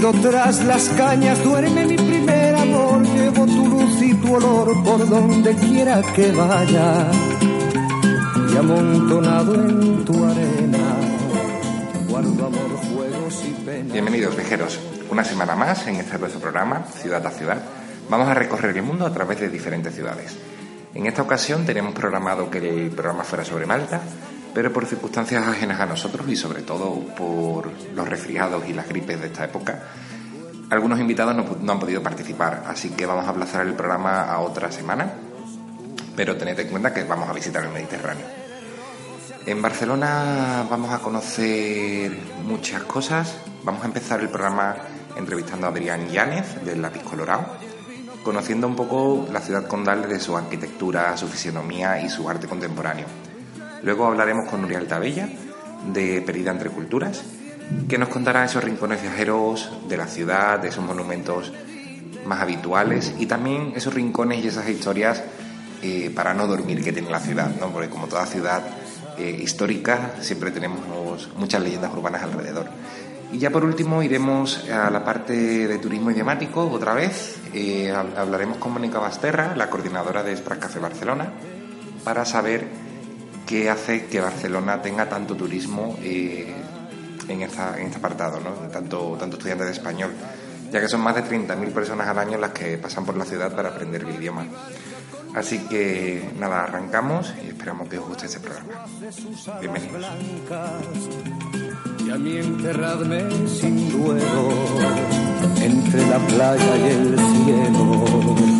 Escondido tras las cañas duerme mi primer amor. Llevo tu luz y tu olor por donde quiera que vaya. Y amontonado en tu arena, guardo amor, juegos y penas. Bienvenidos viajeros, una semana más en este nuestro programa, Ciudad a Ciudad. Vamos a recorrer el mundo a través de diferentes ciudades. En esta ocasión tenemos programado que el programa fuera sobre Malta, pero por circunstancias ajenas a nosotros y sobre todo por los resfriados y las gripes de esta época, algunos invitados no, han podido participar, así que vamos a aplazar el programa a otra semana, pero tened en cuenta que vamos a visitar el Mediterráneo. En Barcelona vamos a conocer muchas cosas. Vamos a empezar el programa entrevistando a Adrián Yánez del Lápiz Colorado, conociendo un poco la ciudad condal de su arquitectura, su fisionomía y su arte contemporáneo. Luego hablaremos con Uriel Tabella de Perida entre Culturas, que nos contará esos rincones viajeros de la ciudad, de esos monumentos más habituales y también esos rincones y esas historias eh, para no dormir que tiene la ciudad, ¿no? porque como toda ciudad eh, histórica siempre tenemos muchas leyendas urbanas alrededor. Y ya por último iremos a la parte de turismo idiomático otra vez. Eh, hablaremos con Mónica Basterra, la coordinadora de Express Café Barcelona, para saber qué hace que Barcelona tenga tanto turismo eh, en, esta, en este apartado, ¿no? tanto, tanto estudiantes de español, ya que son más de 30.000 personas al año las que pasan por la ciudad para aprender el idioma. Así que nada, arrancamos y esperamos que os guste este programa. Bienvenidos y a mí enterradme sin duelo entre la playa y el cielo.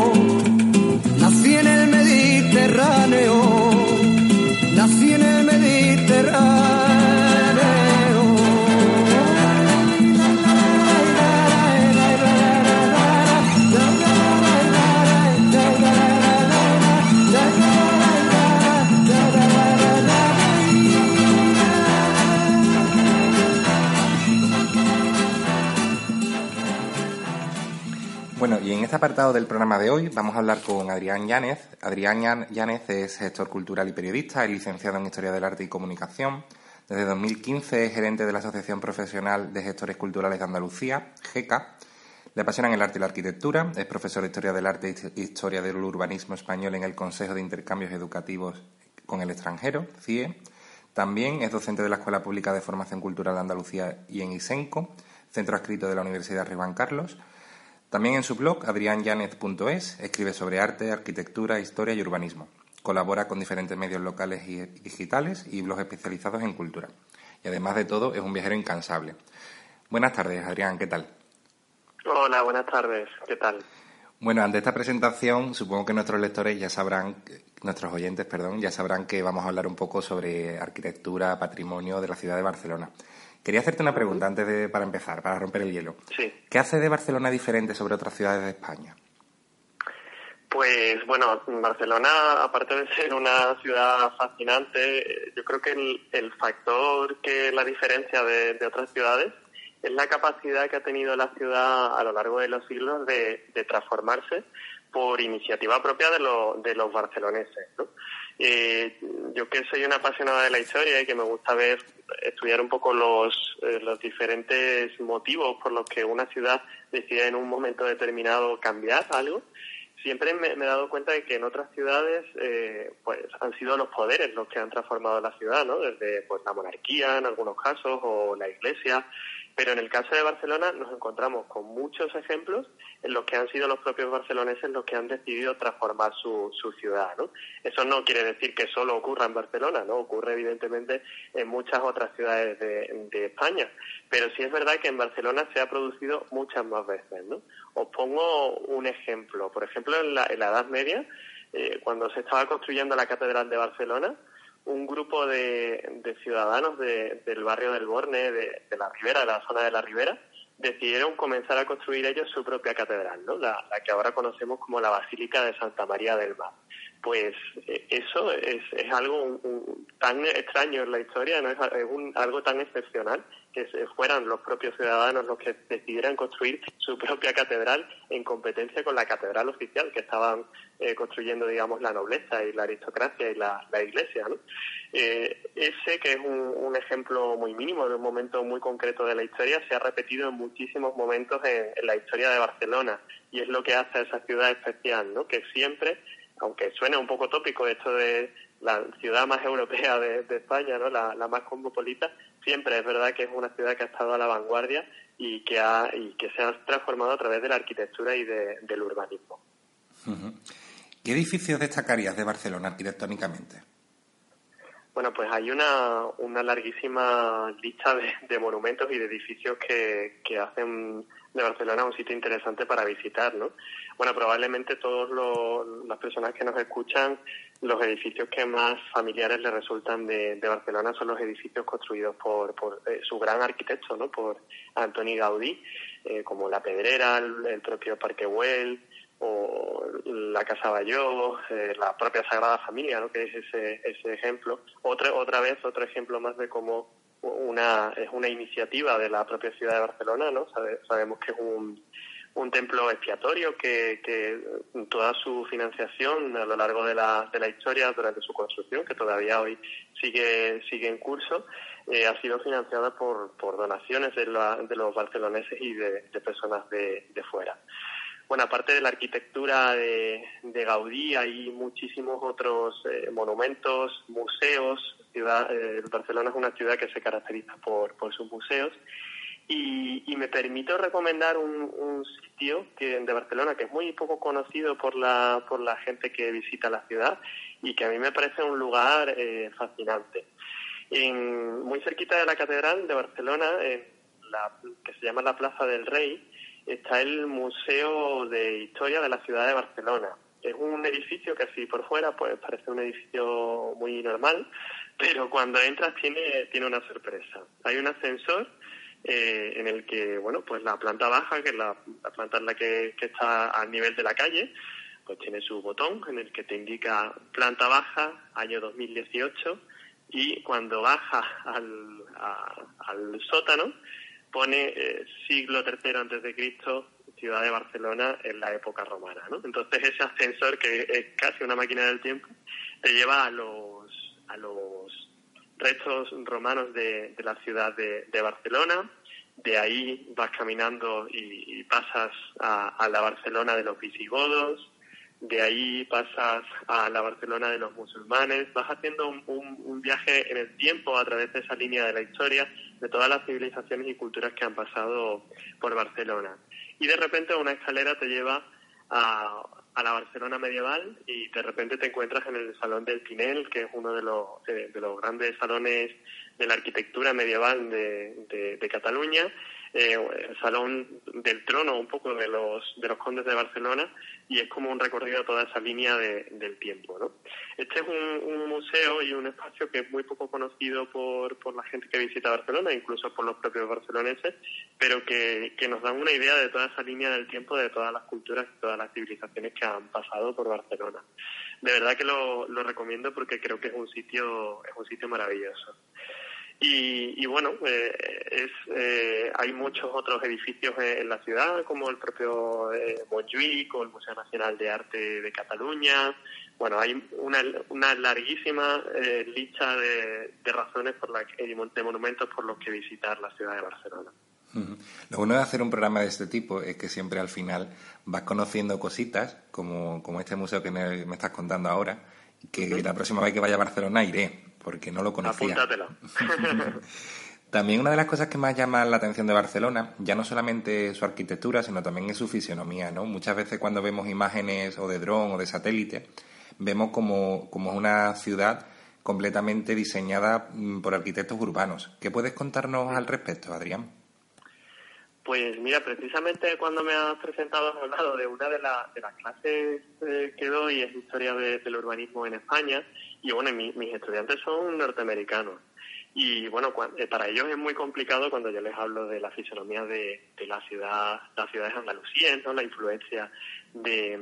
apartado del programa de hoy vamos a hablar con Adrián Yánez. Adrián Yánez es gestor cultural y periodista, es licenciado en Historia del Arte y Comunicación. Desde 2015 es gerente de la Asociación Profesional de Gestores Culturales de Andalucía, GECA. Le apasionan el arte y la arquitectura. Es profesor de Historia del Arte e Historia del Urbanismo Español en el Consejo de Intercambios Educativos con el Extranjero, CIE. También es docente de la Escuela Pública de Formación Cultural de Andalucía y en ISENCO, centro adscrito de la Universidad de Juan Carlos también en su blog, adrianyanez.es, escribe sobre arte, arquitectura, historia y urbanismo. Colabora con diferentes medios locales y digitales y blogs especializados en cultura. Y además de todo, es un viajero incansable. Buenas tardes, Adrián, ¿qué tal? Hola, buenas tardes, ¿qué tal? Bueno, ante esta presentación, supongo que nuestros lectores ya sabrán, nuestros oyentes, perdón, ya sabrán que vamos a hablar un poco sobre arquitectura, patrimonio de la ciudad de Barcelona. Quería hacerte una pregunta antes de, para empezar, para romper el hielo. Sí. ¿Qué hace de Barcelona diferente sobre otras ciudades de España? Pues bueno, Barcelona, aparte de ser una ciudad fascinante, yo creo que el, factor que la diferencia de, otras ciudades es la capacidad que ha tenido la ciudad a lo largo de los siglos de, transformarse por iniciativa propia de, de los barceloneses. Eh, yo que soy una apasionada de la historia y que me gusta ver, estudiar un poco los, eh, los diferentes motivos por los que una ciudad decide en un momento determinado cambiar algo, siempre me, he dado cuenta de que en otras ciudades eh, pues han sido los poderes los que han transformado la ciudad, ¿no? Desde pues la monarquía en algunos casos o la iglesia, pero en el caso de Barcelona nos encontramos con muchos ejemplos en los que han sido los propios barceloneses los que han decidido transformar su, su ciudad, ¿no? Eso no quiere decir que solo ocurra en Barcelona, ¿no? Ocurre evidentemente en muchas otras ciudades de, de España, pero sí es verdad que en Barcelona se ha producido muchas más veces, ¿no? Os pongo un ejemplo. Por ejemplo, en la, Edad Media, eh, cuando se estaba construyendo la Catedral de Barcelona, un grupo de, ciudadanos del barrio del Borne, de, la Ribera, de la zona de la Ribera, decidieron comenzar a construir ellos su propia catedral, ¿no? la, que ahora conocemos como la Basílica de Santa María del Mar. Pues eh, eso es, algo tan extraño en la historia, ¿no? es, algo tan excepcional que fueran los propios ciudadanos los que decidieran construir su propia catedral en competencia con la catedral oficial que estaban eh, construyendo, digamos, la nobleza y la aristocracia y la, iglesia. ¿no? Eh, ese, que es un, ejemplo muy mínimo de un momento muy concreto de la historia, se ha repetido en muchísimos momentos en, la historia de Barcelona y es lo que hace esa ciudad especial, ¿no? que siempre, aunque suene un poco tópico esto de la ciudad más europea de, España, ¿no? La, más cosmopolita, siempre es verdad que es una ciudad que ha estado a la vanguardia y que, ha, y que se ha transformado a través de la arquitectura y del urbanismo. ¿Qué edificios destacarías de Barcelona arquitectónicamente? Bueno, pues hay una, una larguísima lista de, monumentos y de edificios que, que hacen de Barcelona un sitio interesante para visitar, ¿no? Bueno, probablemente todas las personas que nos escuchan, los edificios que más familiares les resultan de, Barcelona son los edificios construidos por, por eh, su gran arquitecto, ¿no? Por Antoni Gaudí, eh, como La Pedrera, el, propio Parque Güell, o la Casa Bayó, eh, la propia Sagrada Familia, ¿no? que es ese, ese ejemplo. Otra, otra vez, otro ejemplo más de cómo una, es una iniciativa de la propia ciudad de Barcelona, ¿no? sabemos que es un, un templo expiatorio que, que toda su financiación a lo largo de la, de la historia durante su construcción, que todavía hoy sigue, sigue en curso, eh, ha sido financiada por, por donaciones de, de los barceloneses y de, personas de, de fuera. Bueno, aparte de la arquitectura de, de Gaudí, hay muchísimos otros eh, monumentos, museos. Ciudad, eh, Barcelona es una ciudad que se caracteriza por, por sus museos. Y, y, me permito recomendar un, un, sitio que, de Barcelona que es muy poco conocido por la, por la gente que visita la ciudad y que a mí me parece un lugar eh, fascinante. En, muy cerquita de la Catedral de Barcelona, en la, que se llama la Plaza del Rey, está el Museo de Historia de la Ciudad de Barcelona. Es un edificio que así por fuera pues parece un edificio muy normal, pero cuando entras tiene, tiene una sorpresa. Hay un ascensor eh, en el que, bueno, pues la planta baja, que es la, planta en la que, está al nivel de la calle, pues tiene su botón en el que te indica planta baja, año 2018, y cuando baja al, al sótano, pone eh, siglo III antes de Cristo, ciudad de Barcelona en la época romana, ¿no? Entonces ese ascensor que es casi una máquina del tiempo te lleva a los a los restos romanos de, la ciudad de, Barcelona. De ahí vas caminando y, pasas a, la Barcelona de los visigodos. De ahí pasas a la Barcelona de los musulmanes. Vas haciendo un viaje en el tiempo a través de esa línea de la historia de todas las civilizaciones y culturas que han pasado por Barcelona. Y de repente una escalera te lleva a, la Barcelona medieval y de repente te encuentras en el Salón del Pinel, que es uno de los, de, los grandes salones de la arquitectura medieval de, Cataluña, eh, el salón del trono un poco de los, de los condes de Barcelona y es como un recorrido a toda esa línea del tiempo. ¿no? Este es un, museo y un espacio que es muy poco conocido por, por la gente que visita Barcelona, incluso por los propios barceloneses, pero que, que nos dan una idea de toda esa línea del tiempo, de todas las culturas y todas las civilizaciones que han pasado por Barcelona. De verdad que lo, lo recomiendo porque creo que es un sitio, es un sitio maravilloso. Y, bueno, eh, es, eh, hay muchos otros edificios en, la ciudad, como el propio eh, Montjuic o el Museo Nacional de Arte de Cataluña. Bueno, hay una, una larguísima eh, lista de, razones por la que, de monumentos por los que visitar la ciudad de Barcelona. Lo bueno de hacer un programa de este tipo es que siempre al final vas conociendo cositas, como, como este museo que me, estás contando ahora, que la próxima vez que vaya a Barcelona iré, porque no lo conocía. También una de las cosas que más llama la atención de Barcelona, ya no solamente su arquitectura, sino también es su fisionomía, ¿no? Muchas veces cuando vemos imágenes o de dron o de satélite, vemos como, como una ciudad completamente diseñada mm, por arquitectos urbanos. ¿Qué puedes contarnos al respecto, Adrián? Pues mira, precisamente cuando me has presentado has hablado de una de, de las clases eh, que doy, es historia del urbanismo en España, y bueno, mis estudiantes son norteamericanos. Y bueno, eh, para ellos es muy complicado cuando yo les hablo de la fisonomía de, la ciudad, las ciudades andalusíes, ¿no? la influencia de,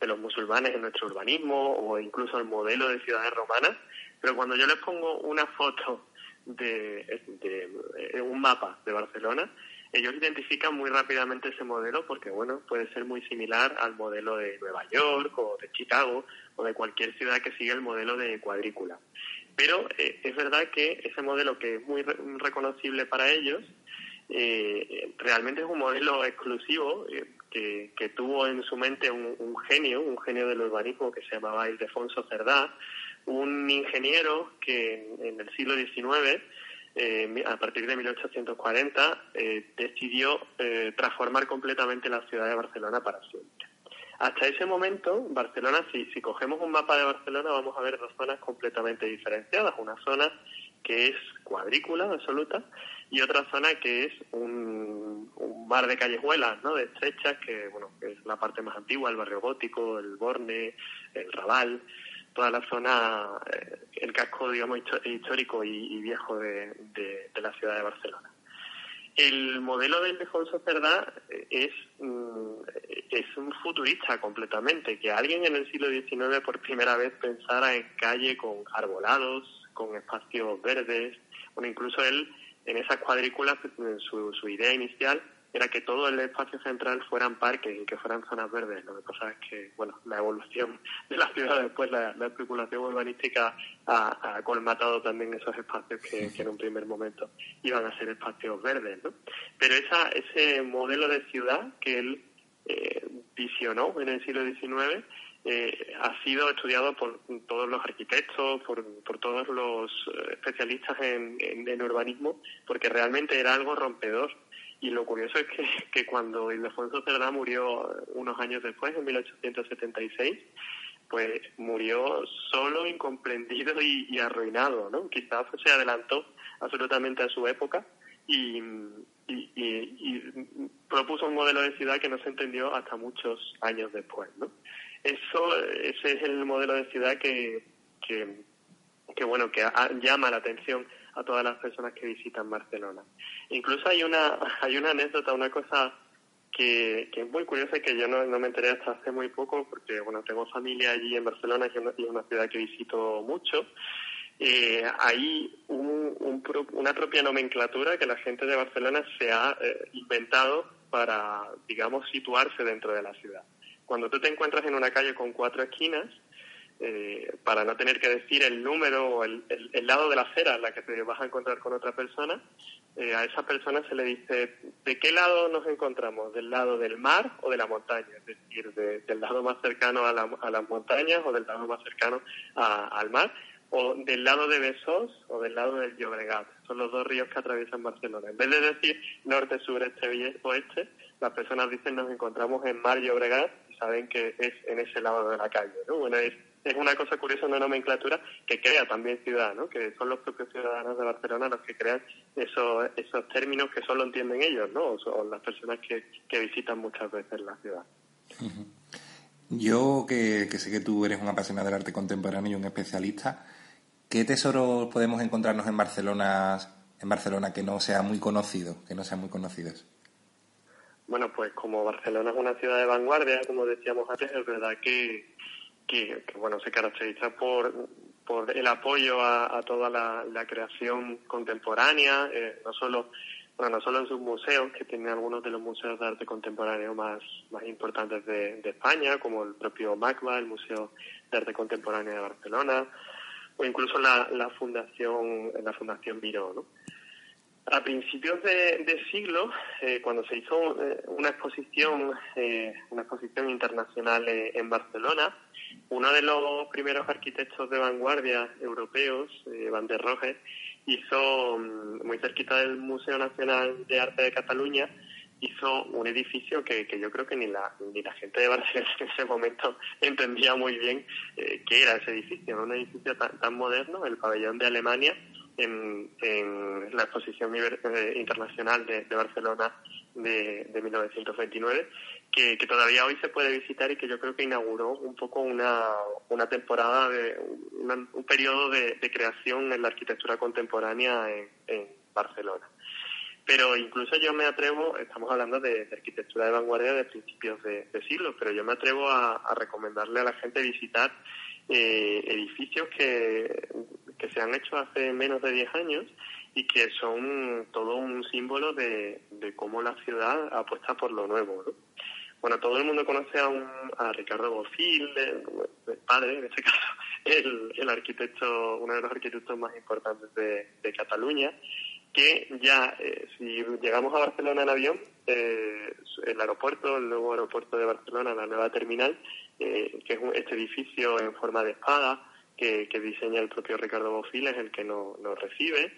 los musulmanes en nuestro urbanismo o incluso el modelo de ciudades romanas. Pero cuando yo les pongo una foto de, de un mapa de Barcelona, ellos identifican muy rápidamente ese modelo porque, bueno, puede ser muy similar al modelo de Nueva York o de Chicago o de cualquier ciudad que siga el modelo de cuadrícula. Pero eh, es verdad que ese modelo que es muy reconocible para ellos, eh, realmente es un modelo exclusivo eh, que, tuvo en su mente un, un, genio, un genio del urbanismo que se llamaba Ildefonso Cerdá, un ingeniero que en el siglo XIX eh, a partir de 1840, eh, decidió eh, transformar completamente la ciudad de Barcelona para siempre. Hasta ese momento, Barcelona, si, si cogemos un mapa de Barcelona, vamos a ver dos zonas completamente diferenciadas. Una zona que es cuadrícula absoluta y otra zona que es un, un mar de callejuelas, ¿no? de estrechas, que bueno, que es la parte más antigua, el barrio gótico, el Borne, el Raval toda la zona, eh, el casco, digamos, histórico y, viejo de, la ciudad de Barcelona. El modelo de Ildefonso Cerdá eh, es, mm, es un futurista completamente, que alguien en el siglo XIX por primera vez pensara en calle con arbolados, con espacios verdes, bueno, incluso él en esas cuadrículas, su, su idea inicial era que todo el espacio central fueran parques y que fueran zonas verdes. Lo que pasa es que, bueno, la evolución de la ciudad después, la, especulación urbanística ha, colmatado también esos espacios que, en un primer momento iban a ser espacios verdes, ¿no? Pero esa, ese modelo de ciudad que él eh, visionó en el siglo XIX eh, ha sido estudiado por todos los arquitectos, por, por todos los eh, especialistas en, en, urbanismo, porque realmente era algo rompedor y lo curioso es que, que cuando Ildefonso Cerdá murió unos años después, en 1876, pues murió solo, incomprendido y, arruinado, ¿no? Quizás se adelantó absolutamente a su época y, propuso un modelo de ciudad que no se entendió hasta muchos años después, ¿no? Eso, ese es el modelo de ciudad que, que, que bueno, que llama la atención a todas las personas que visitan Barcelona. Incluso hay una, hay una anécdota, una cosa que, que es muy curiosa y que yo no, no, me enteré hasta hace muy poco porque, bueno, tengo familia allí en Barcelona, que es una, ciudad que visito mucho. Eh, hay un, una propia nomenclatura que la gente de Barcelona se ha eh, inventado para, digamos, situarse dentro de la ciudad. Cuando tú te encuentras en una calle con cuatro esquinas, eh, para no tener que decir el número o el, lado de la acera en la que te vas a encontrar con otra persona, eh, a esa persona se le dice de qué lado nos encontramos, del lado del mar o de la montaña, es decir, del lado más cercano a, las montañas o del lado más cercano al mar, o del lado de Besós o del lado del Llobregat. Son los dos ríos que atraviesan Barcelona. En vez de decir norte, sur, este, oeste, las personas dicen nos encontramos en mar Llobregat y saben que es en ese lado de la calle. ¿no? Bueno, es es una cosa curiosa, una nomenclatura que crea también ciudad, ¿no? Que son los propios ciudadanos de Barcelona los que crean esos, esos términos que solo entienden ellos, ¿no? O son las personas que, que visitan muchas veces la ciudad. Yo, que, que sé que tú eres un apasionado del arte contemporáneo y un especialista, ¿qué tesoros podemos encontrarnos en Barcelona, en Barcelona que no sea muy conocido, que no sean muy conocidos? Bueno, pues como Barcelona es una ciudad de vanguardia, como decíamos antes, es verdad que, que, bueno, se caracteriza por, por el apoyo a, toda la, creación contemporánea, eh, no solo bueno, no solo en sus museos, que tienen algunos de los museos de arte contemporáneo más, más importantes de, España, como el propio MACBA, el Museo de Arte Contemporáneo de Barcelona, o incluso la, la Fundación la Fundación Viró, ¿no? A principios de, siglo, eh, cuando se hizo eh, una exposición, eh, una exposición internacional en Barcelona, uno de los primeros arquitectos de vanguardia europeos, Van der Rohe, hizo mm, muy cerquita del Museo Nacional de Arte de Cataluña, hizo un edificio que, que, yo creo que ni la, ni la gente de Barcelona en ese momento entendía muy bien qué era ese edificio, un edificio tan, moderno, el pabellón de Alemania, en, la exposición eh, internacional de, Barcelona de, 1929, que, todavía hoy se puede visitar y que yo creo que inauguró un poco una, una temporada, de un periodo de, creación en la arquitectura contemporánea en, Barcelona. Pero incluso yo me atrevo, estamos hablando de, arquitectura de vanguardia de principios de, siglo, pero yo me atrevo a recomendarle a la gente visitar eh, edificios que, que se han hecho hace menos de 10 años y que son todo un símbolo de, de cómo la ciudad apuesta por lo nuevo. Bueno, todo el mundo conoce a, un, a Ricardo Bofill, el, padre, en este caso, el, el, arquitecto, uno de los arquitectos más importantes de, de Cataluña, que ya, eh, si llegamos a Barcelona en avión, eh, el aeropuerto, el nuevo aeropuerto de Barcelona, la nueva terminal, eh, que es este edificio en forma de espada que, diseña el propio Ricardo Bofil, es el que nos recibe,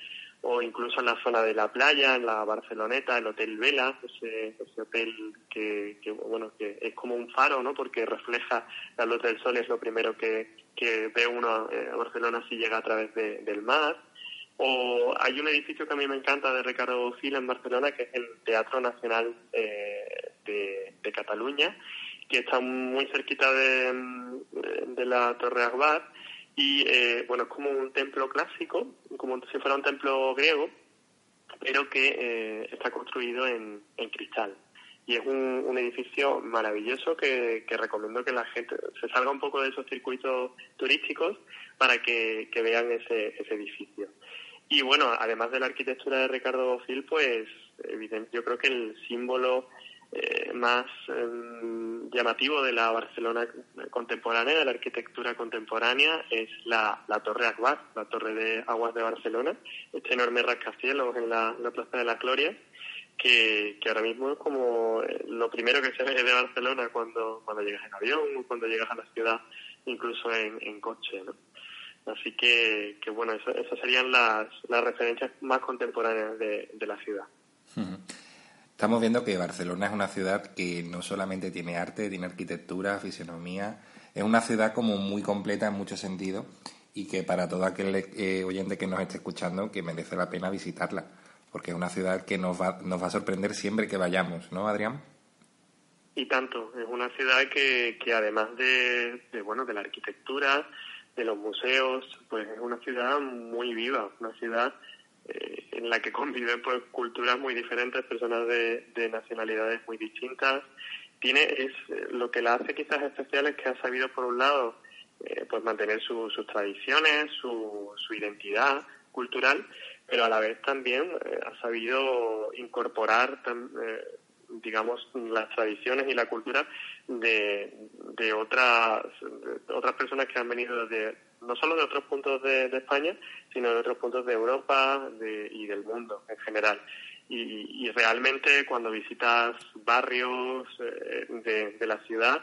o incluso en la zona de la playa, en la Barceloneta, el Hotel Vela, ese, hotel que, bueno que es como un faro, ¿no? Porque refleja la luz del sol, es lo primero que, ve uno eh, a Barcelona si llega a través del mar. O hay un edificio que a mí me encanta de Ricardo Bofil en Barcelona, que es el Teatro Nacional eh, de, de Cataluña, que está muy cerquita de, de la Torre Akbar y eh, bueno, es como un templo clásico, como si fuera un templo griego, pero que eh, está construido en, en, cristal. Y es un, un edificio maravilloso que, que, recomiendo que la gente se salga un poco de esos circuitos turísticos para que, vean ese, ese edificio. Y bueno, además de la arquitectura de Ricardo Bofill, pues evidente, yo creo que el símbolo eh, más em, llamativo de la Barcelona contemporánea, de la arquitectura contemporánea, es la, Torre Akbar, la Torre de Aguas de Barcelona, este enorme rascacielos en la, Plaza de la Gloria, que, ahora mismo es como eh, lo primero que se ve de Barcelona cuando, cuando llegas en avión o cuando llegas a la ciudad, incluso en, coche. Así que, que bueno, esas serían las, las referencias más contemporáneas de, la ciudad. Estamos viendo que Barcelona es una ciudad que no solamente tiene arte, tiene arquitectura, fisionomía, es una ciudad como muy completa en muchos sentidos y que para todo aquel eh, oyente que nos esté escuchando que merece la pena visitarla, porque es una ciudad que nos va, nos va a sorprender siempre que vayamos, ¿no, Adrián? Y tanto, es una ciudad que, que además de, de, bueno, de la arquitectura, de los museos, pues es una ciudad muy viva, una ciudad eh, en la que conviven pues culturas muy diferentes, personas de, nacionalidades muy distintas. Tiene es eh, lo que la hace quizás especial es que ha sabido por un lado eh, pues mantener sus tradiciones, su, su identidad cultural, pero a la vez también ha sabido incorporar digamos las tradiciones y la cultura de, de otras de otras personas que han venido desde no solo de otros puntos de, España, sino de otros puntos de Europa y del mundo en general. Y, realmente cuando visitas barrios eh, de, la ciudad,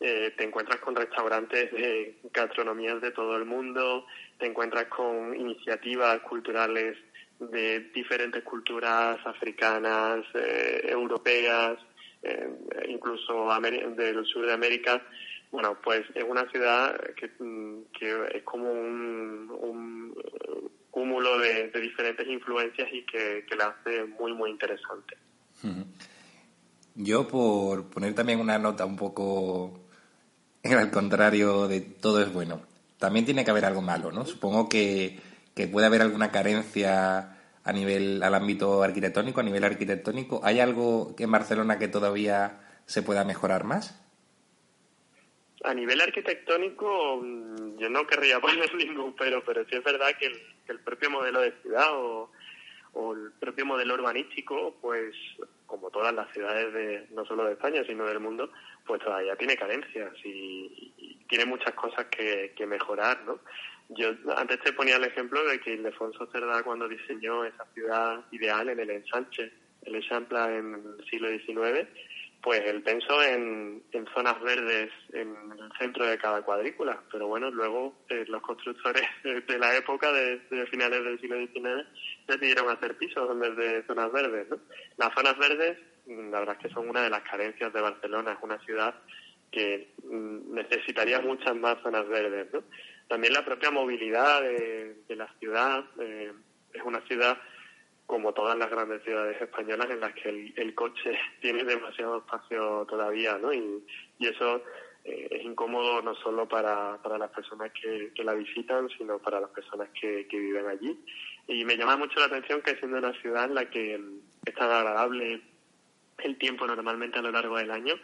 eh, te encuentras con restaurantes de gastronomías de todo el mundo, te encuentras con iniciativas culturales de diferentes culturas africanas, eh, europeas, incluso del sur de América, Bueno, pues es una ciudad que, mm, es como un, cúmulo de, diferentes influencias y que, la hace muy, muy interesante. Yo, por poner también una nota un poco al contrario de todo es bueno, también tiene que haber algo malo, ¿no? Supongo que, que puede haber alguna carencia a nivel, al ámbito arquitectónico, a nivel arquitectónico. ¿Hay algo en Barcelona que todavía se pueda mejorar más? A nivel arquitectónico, mm, yo no querría poner ningún pero, pero sí es verdad que el, propio modelo de ciudad o, el propio modelo urbanístico, pues como todas las ciudades de no solo de España, sino del mundo, pues todavía tiene carencias y, tiene muchas cosas que, que mejorar, ¿no? Yo antes te ponía el ejemplo de que Ildefonso Cerdá cuando diseñó esa ciudad ideal en el ensanche, el Eixample en el siglo XIX, pues él pensó en, zonas verdes en el centro de cada cuadrícula, pero bueno, luego eh, los constructores de la época, de, finales del siglo XIX, decidieron hacer pisos en vez de zonas verdes. ¿no? Las zonas verdes, la verdad es que son una de las carencias de Barcelona, es una ciudad que mm, necesitaría muchas más zonas verdes. ¿no? También la propia movilidad de, la ciudad, eh, es una ciudad como todas las grandes ciudades españolas en las que el, coche tiene demasiado espacio todavía, ¿no? Y, eso eh, es incómodo no solo para, para las personas que, la visitan, sino para las personas que, viven allí. Y me llama mucho la atención que siendo una ciudad en la que es tan agradable el tiempo normalmente a lo largo del año,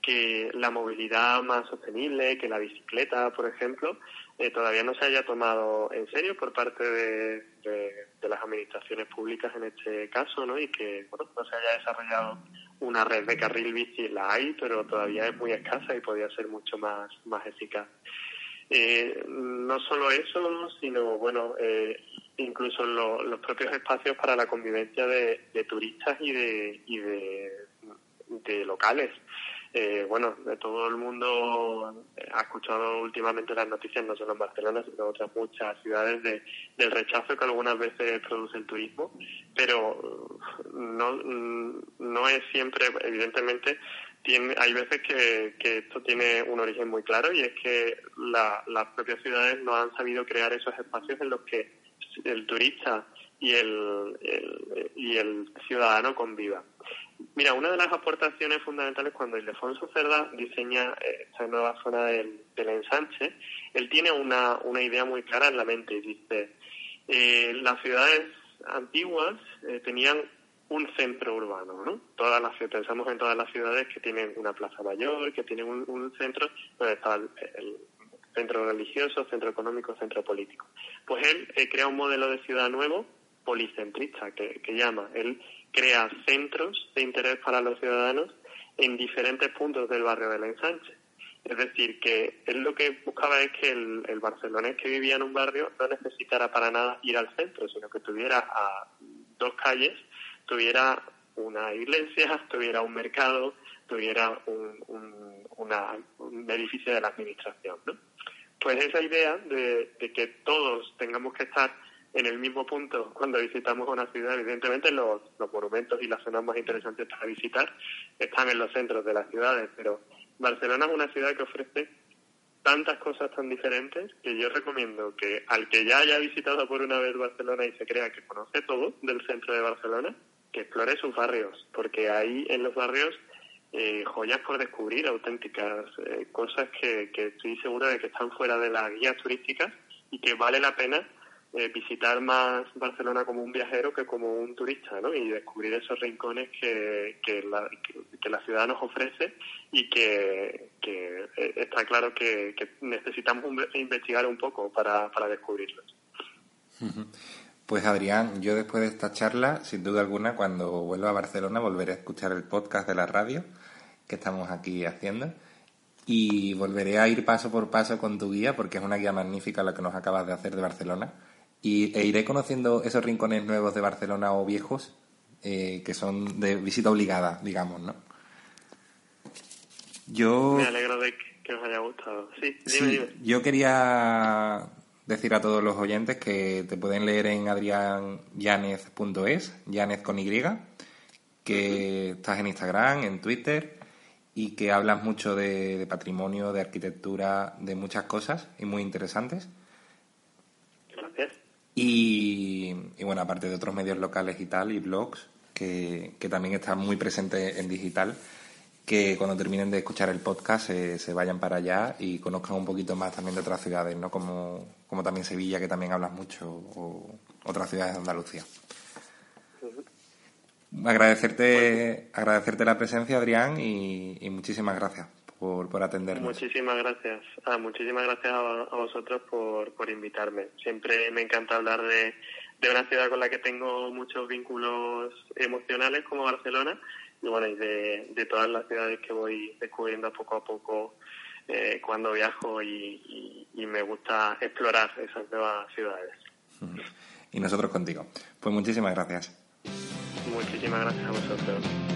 que la movilidad más sostenible, que la bicicleta, por ejemplo, eh, todavía no se haya tomado en serio por parte de, las administraciones públicas en este caso, ¿no? Y que, bueno, no se haya desarrollado una red de carril bici, la hay, pero todavía es muy escasa y podría ser mucho más, más eficaz. Eh, no solo eso, sino, bueno, eh, incluso los propios espacios para la convivencia de, turistas y de, y de locales. Eh, bueno, todo el mundo ha escuchado últimamente las noticias, no solo en Barcelona, sino en otras muchas ciudades, de, del rechazo que algunas veces produce el turismo, pero no, no es siempre, evidentemente, tiene, hay veces que, que esto tiene un origen muy claro y es que las propias ciudades no han sabido crear esos espacios en los que el turista y el, y el ciudadano convivan. Mira, una de las aportaciones fundamentales cuando Ildefonso Cerda diseña eh, esta nueva zona del, ensanche, él tiene una, una idea muy clara en la mente y dice, eh, las ciudades antiguas eh, tenían un centro urbano, ¿no? Todas las pensamos en todas las ciudades que tienen una plaza mayor, que tienen un, centro donde está el, centro religioso, centro económico, centro político. Pues él crea un modelo de ciudad nuevo policentrista que, que llama. Él crea centros de interés para los ciudadanos en diferentes puntos del barrio del ensanche. Es decir, que él lo que buscaba es que el, el barcelonés que vivía en un barrio no necesitara para nada ir al centro, sino que tuviera a dos calles, tuviera una iglesia, tuviera un mercado, tuviera un, edificio de la administración. ¿no? Pues esa idea de que todos tengamos que estar en el mismo punto cuando visitamos una ciudad. Evidentemente los, monumentos y las zonas más interesantes para visitar están en los centros de las ciudades, pero Barcelona es una ciudad que ofrece tantas cosas tan diferentes que yo recomiendo que al que ya haya visitado por una vez Barcelona y se crea que conoce todo del centro de Barcelona, que explore sus barrios, porque hay en los barrios eh, joyas por descubrir, auténticas, eh, cosas que, que estoy seguro de que están fuera de las guías turísticas y que vale la pena eh, visitar más Barcelona como un viajero que como un turista, ¿no? Y descubrir esos rincones que, que, la, que, la ciudad nos ofrece y que, que eh, está claro que, necesitamos investigar un poco para, para descubrirlos. Pues Adrián, yo después de esta charla, sin duda alguna, cuando vuelva a Barcelona volveré a escuchar el podcast de la radio que estamos aquí haciendo y volveré a ir paso por paso con tu guía porque es una guía magnífica la que nos acabas de hacer de Barcelona y, e iré conociendo esos rincones nuevos de Barcelona o viejos eh, que son de visita obligada, digamos, ¿no? Yo... Me alegro de que os haya gustado. Sí, dime, Yo quería decir a todos los oyentes que te pueden leer en adrianyanez.es, Yanez con Y, que estás en Instagram, en Twitter y que hablas mucho de, patrimonio, de arquitectura, de muchas cosas y muy interesantes. Y, bueno, aparte de otros medios locales y tal, y blogs, que, también están muy presentes en digital, que cuando terminen de escuchar el podcast se vayan para allá y conozcan un poquito más también de otras ciudades, ¿no? Como, como también Sevilla, que también hablas mucho, o otras ciudades de Andalucía. Agradecerte, agradecerte la presencia, Adrián, y, muchísimas gracias por, por atendernos. Muchísimas gracias. Ah, muchísimas gracias a, vosotros por, por invitarme. Siempre me encanta hablar de, de una ciudad con la que tengo muchos vínculos emocionales como Barcelona y bueno, y de, de todas las ciudades que voy descubriendo poco a poco eh, cuando viajo y, y, me gusta explorar esas nuevas ciudades. Y nosotros contigo. Pues muchísimas gracias. Muchísimas gracias a vosotros.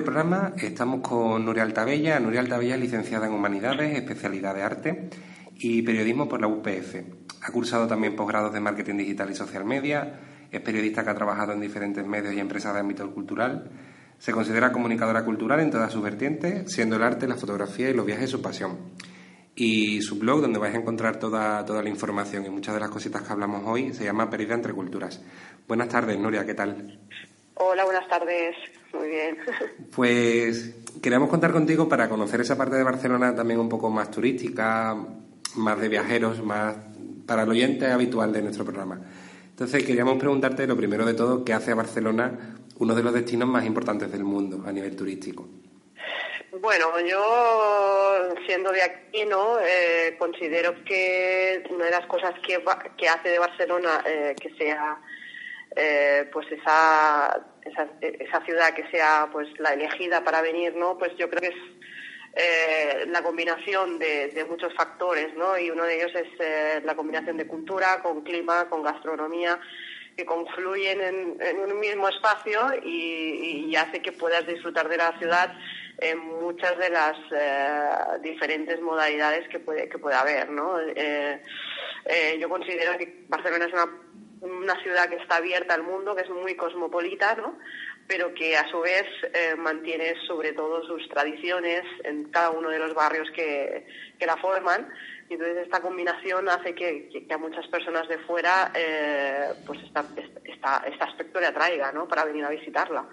Del programa estamos con Nuria Altabella. Nuria Altabella es licenciada en Humanidades, especialidad de Arte y Periodismo por la UPF. Ha cursado también posgrados de Marketing Digital y Social Media. Es periodista que ha trabajado en diferentes medios y empresas de ámbito cultural. Se considera comunicadora cultural en todas sus vertientes, siendo el arte, la fotografía y los viajes su pasión. Y su blog, donde vais a encontrar toda, toda la información y muchas de las cositas que hablamos hoy, se llama Perdida entre Culturas. Buenas tardes, Nuria, ¿qué tal? Hola, buenas tardes. Muy bien. Pues queríamos contar contigo para conocer esa parte de Barcelona también un poco más turística, más de viajeros, más para el oyente habitual de nuestro programa. Entonces queríamos preguntarte lo primero de todo, ¿qué hace a Barcelona uno de los destinos más importantes del mundo a nivel turístico? Bueno, yo siendo de aquí, ¿no? Eh, considero que una de las cosas que, que hace de Barcelona eh, que sea eh, pues esa, esa, esa, ciudad que sea pues la elegida para venir, ¿no? Pues yo creo que es la combinación de, muchos factores, ¿no? Y uno de ellos es la combinación de cultura con clima, con gastronomía que confluyen en, un mismo espacio y, hace que puedas disfrutar de la ciudad en muchas de las eh, diferentes modalidades que puede, que puede haber. ¿no? Eh, eh, yo considero que Barcelona es una, una, ciudad que está abierta al mundo, que es muy cosmopolita, ¿no? pero que a su vez mantiene sobre todo sus tradiciones en cada uno de los barrios que, que la forman y entonces esta combinación hace que, a muchas personas de fuera eh, pues esta, este aspecto le atraiga ¿no? para venir a visitarla.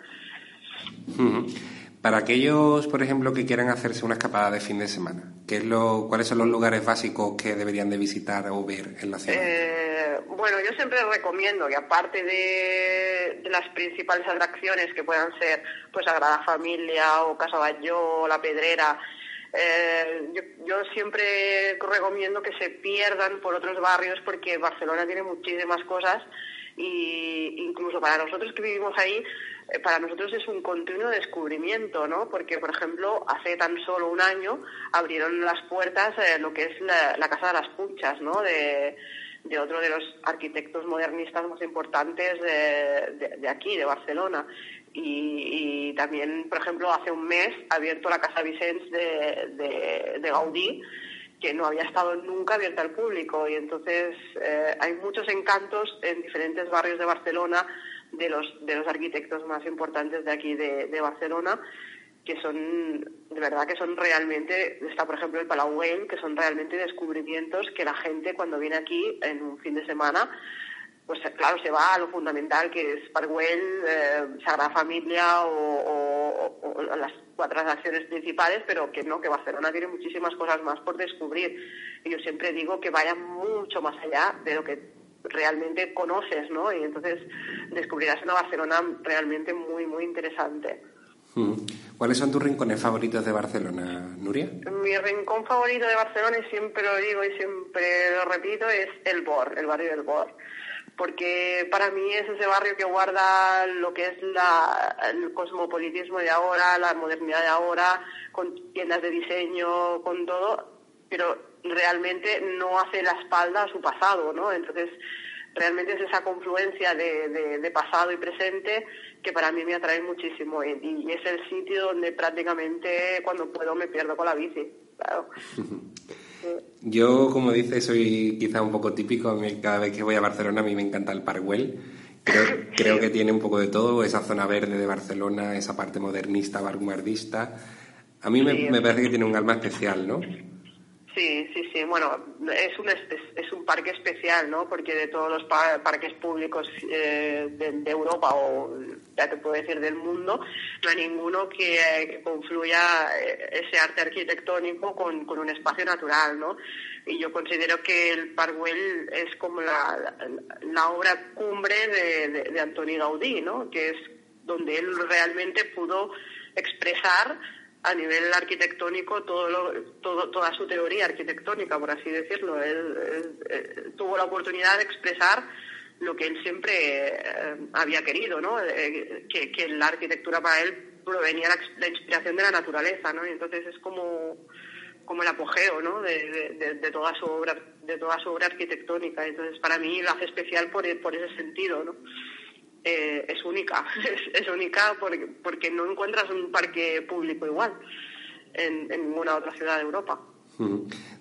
Para aquellos, por ejemplo, que quieran hacerse una escapada de fin de semana, ¿qué es lo, ¿cuáles son los lugares básicos que deberían de visitar o ver en la ciudad? Eh, bueno, yo siempre recomiendo que aparte de, las principales atracciones que puedan ser pues Sagrada Familia o Casa La Pedrera, eh, yo, siempre recomiendo que se pierdan por otros barrios porque Barcelona tiene muchísimas cosas y incluso para nosotros que vivimos ahí, para nosotros es un continuo descubrimiento, ¿no? Porque, por ejemplo, hace tan solo un año abrieron las puertas eh, lo que es la, Casa de las Puchas, ¿no? De, otro de los arquitectos modernistas más importantes de, de aquí, de Barcelona. Y, también, por ejemplo, hace un mes abierto la Casa Vicens de, Gaudí, que no había estado nunca abierta al público. Y entonces eh, hay muchos encantos en diferentes barrios de Barcelona de los, de los arquitectos más importantes de aquí de, Barcelona que son, de verdad que son realmente, está por ejemplo el Palau Güell, que son realmente descubrimientos que la gente cuando viene aquí en un fin de semana pues claro, se va a lo fundamental que es Parkwell, eh, Sagrada Familia o, las cuatro atracciones principales, pero que no, que Barcelona tiene muchísimas cosas más por descubrir. Y yo siempre digo que vayan mucho más allá de lo que realmente conoces, ¿no? Y entonces descubrirás una Barcelona realmente muy, muy interesante. Mm. ¿Cuáles son tus rincones favoritos de Barcelona, Nuria? Mi rincón favorito de Barcelona, y siempre lo digo y siempre lo repito, es el Bor, el barrio del Bor porque para mí es ese barrio que guarda lo que es el cosmopolitismo de ahora, la modernidad de ahora, con tiendas de diseño, con todo, pero realmente no hace la espalda a su pasado, ¿no? Entonces, realmente es esa confluencia de, pasado y presente que para mí me atrae muchísimo y, y, es el sitio donde prácticamente cuando puedo me pierdo con la bici, claro. Yo, como dices, soy quizá un poco típico. cada vez que voy a Barcelona a mí me encanta el Parkwell. Creo, creo que tiene un poco de todo, esa zona verde de Barcelona, esa parte modernista, vanguardista. A mí me, me parece que tiene un alma especial, ¿no? Sí, sí, sí. Bueno, es un, es, un parque especial, ¿no? Porque de todos los parques públicos eh, de, Europa o ya te puedo decir del mundo, no hay ninguno que, confluya eh, ese arte arquitectónico con, con, un espacio natural, ¿no? Y yo considero que el Parkwell es como la, la, obra cumbre de, de, de Antoni Gaudí, ¿no? Que es donde él realmente pudo expresar a nivel arquitectónico todo, todo toda su teoría arquitectónica, por así decirlo. Él, tuvo la oportunidad de expresar lo que él siempre eh, había querido, ¿no? Eh, que, la arquitectura para él provenía la, la, inspiración de la naturaleza, ¿no? Y entonces es como, como el apogeo, ¿no? De, de, toda su obra, de toda su obra arquitectónica. Entonces para mí lo hace especial por, por ese sentido, ¿no? Eh, es única, es, única porque, porque, no encuentras un parque público igual en, ninguna otra ciudad de Europa.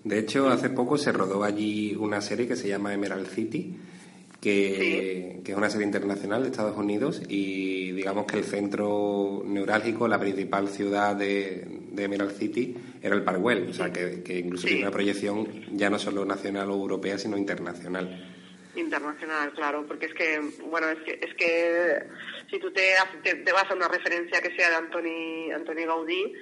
De hecho, hace poco se rodó allí una serie que se llama Emerald City, que, es una serie internacional de Estados Unidos y digamos que el centro neurálgico, la principal ciudad de, Emerald City era el Parkwell, o sea que, incluso tiene una proyección ya no solo nacional o europea, sino internacional internacional, claro, porque es que, bueno, es que, es que si tú te, te, vas a una referencia que sea de Antoni, Antoni Gaudí,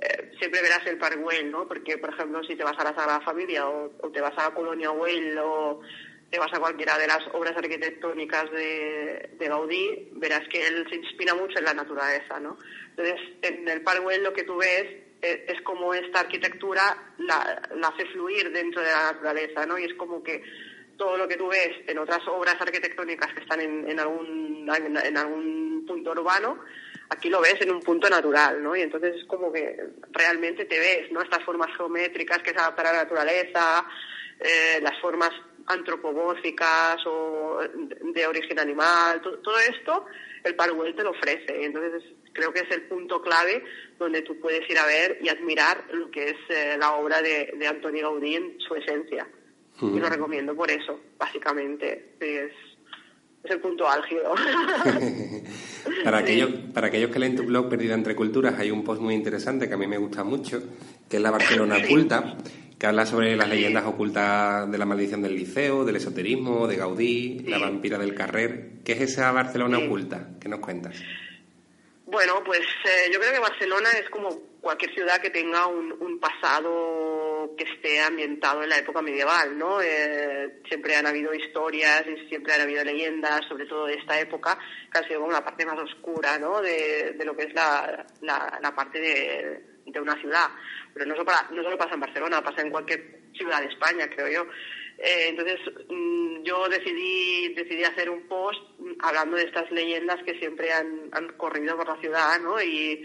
eh, siempre verás el Park Güell, ¿no? Porque, por ejemplo, si te vas a la Sagrada Familia o, te vas a Colonia Güell o te vas a cualquiera de las obras arquitectónicas de, de Gaudí, verás que él se inspira mucho en la naturaleza, ¿no? Entonces, en el Parc Güell lo que tú ves es, es como esta arquitectura la, la hace fluir dentro de la naturaleza, ¿no? Y es como que todo lo que tú ves en otras obras arquitectónicas que están en, en algún, en, en algún punto urbano, aquí lo ves en un punto natural, ¿no? Y entonces es como que realmente te ves, ¿no? Estas formas geométricas que se adaptan a la naturaleza, eh, las formas antropomórficas o de origen animal, to- todo esto el Parkwell te lo ofrece. Entonces creo que es el punto clave donde tú puedes ir a ver y admirar lo que es eh, la obra de, de Antoni Gaudí en su esencia. Y lo recomiendo por eso, básicamente. Es, es el punto álgido. Para, Sí. aquellos, para aquellos que leen tu blog Perdida entre Culturas, hay un post muy interesante que a mí me gusta mucho, que es la Barcelona Sí. oculta, que habla sobre las leyendas ocultas de la maldición del liceo, del esoterismo, de Gaudí, Sí. la vampira del Carrer. ¿Qué es esa Barcelona oculta? ¿Qué nos cuentas? Bueno, pues eh, yo creo que Barcelona es como cualquier ciudad que tenga un, un pasado que esté ambientado en la época medieval, ¿no? Eh, siempre han habido historias y siempre han habido leyendas, sobre todo de esta época, que ha sido como la parte más oscura, ¿no? De, de lo que es la, la, la parte de, de una ciudad. Pero no solo, para- no solo pasa en Barcelona, pasa en cualquier ciudad de España, creo yo. Eh, entonces mm, yo decidí decidí hacer un post hablando de estas leyendas que siempre han, han corrido por la ciudad, ¿no? Y,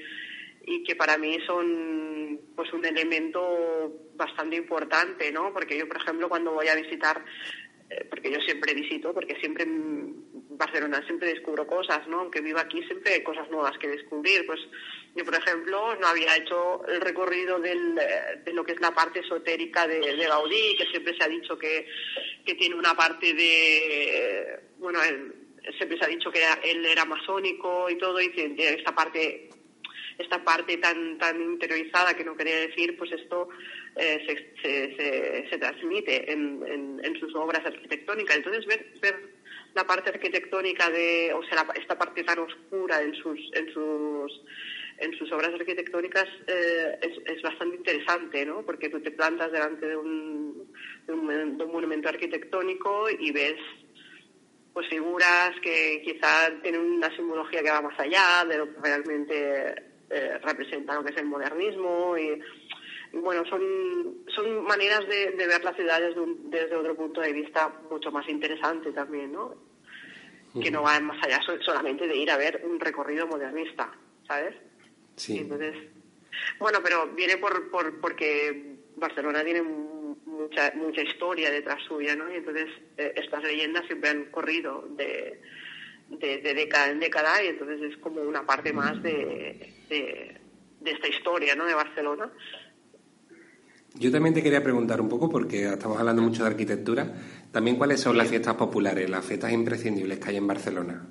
y que para mí son pues un elemento bastante importante, ¿no? Porque yo, por ejemplo, cuando voy a visitar, eh, porque yo siempre visito, porque siempre en Barcelona siempre descubro cosas, ¿no? Aunque viva aquí siempre hay cosas nuevas que descubrir. Pues yo, por ejemplo, no había hecho el recorrido del, eh, de lo que es la parte esotérica de, de Gaudí, que siempre se ha dicho que, que tiene una parte de, bueno, él- siempre se ha dicho que él era masónico y todo, y tiene esta parte esta parte tan tan interiorizada que no quería decir, pues esto eh, se, se, se, transmite en, en, sus obras arquitectónicas. Entonces ver, ver la parte arquitectónica de, o sea, la- esta parte tan oscura en sus en sus en sus obras arquitectónicas eh, es, es bastante interesante, ¿no? Porque tú te plantas delante de un monumento arquitectónico y ves pues figuras que quizá tienen una simbología que va más allá de lo que realmente eh, representa lo que es el modernismo y, bueno son son maneras de, de ver la ciudad desde, un- desde otro punto de vista mucho más interesante también no que no va más allá so- solamente de ir a ver un recorrido modernista sabes Sí. entonces, bueno, pero viene por, por porque Barcelona tiene mu- mucha mucha historia detrás suya, ¿no? Y entonces eh, estas leyendas siempre han corrido de, de, de década en década y entonces es como una parte más de, de, de esta historia, ¿no? De Barcelona. Yo también te quería preguntar un poco, porque estamos hablando mucho de arquitectura, también cuáles son las fiestas populares, las fiestas imprescindibles que hay en Barcelona.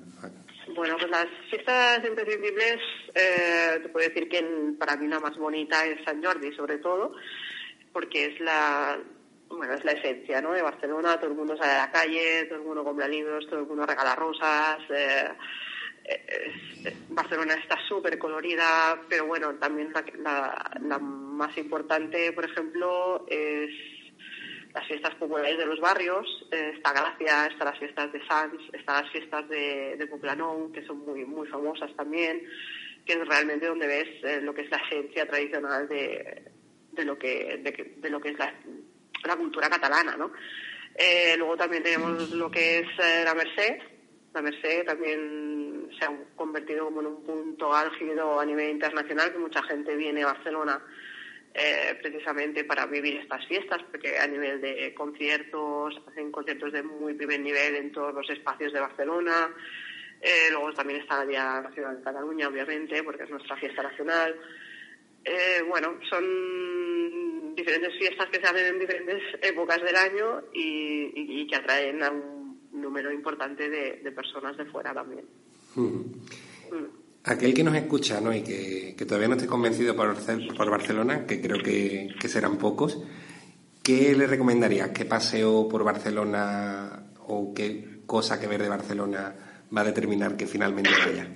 Bueno, pues las fiestas imprescindibles, eh, te puedo decir que para mí la más bonita es San Jordi, sobre todo, porque es la, bueno, es la esencia, ¿no? De Barcelona, todo el mundo sale a la calle, todo el mundo compra libros, todo el mundo regala rosas. eh, eh, es- Barcelona está súper colorida, pero bueno, también la, la- la más importante, por ejemplo, es las fiestas populares de los barrios, eh, está Gracia, está las fiestas de Sants, están las fiestas de, de Poblenou, que son muy muy famosas también, que es realmente donde ves eh, lo que es la esencia tradicional de, de lo que de, de lo que es la, la cultura catalana, ¿no? Eh, luego también tenemos lo que es eh, la Merced, la Merced también se ha convertido como en un punto álgido a nivel internacional, que mucha gente viene a Barcelona eh, precisamente para vivir estas fiestas, porque a nivel de conciertos, hacen conciertos de muy primer nivel en todos los espacios de Barcelona. Luego también está el Día Nacional de Cataluña, obviamente, porque es nuestra fiesta nacional. Eh, bueno, son diferentes fiestas que se hacen en diferentes épocas del año y, y- y que atraen a un número importante de, de personas de fuera también. Mm. Aquel que nos escucha ¿no? y que, que todavía no esté convencido por, por Barcelona, que creo que, que serán pocos, ¿qué le recomendarías? ¿Qué paseo por Barcelona o qué cosa que ver de Barcelona va a determinar que finalmente vaya?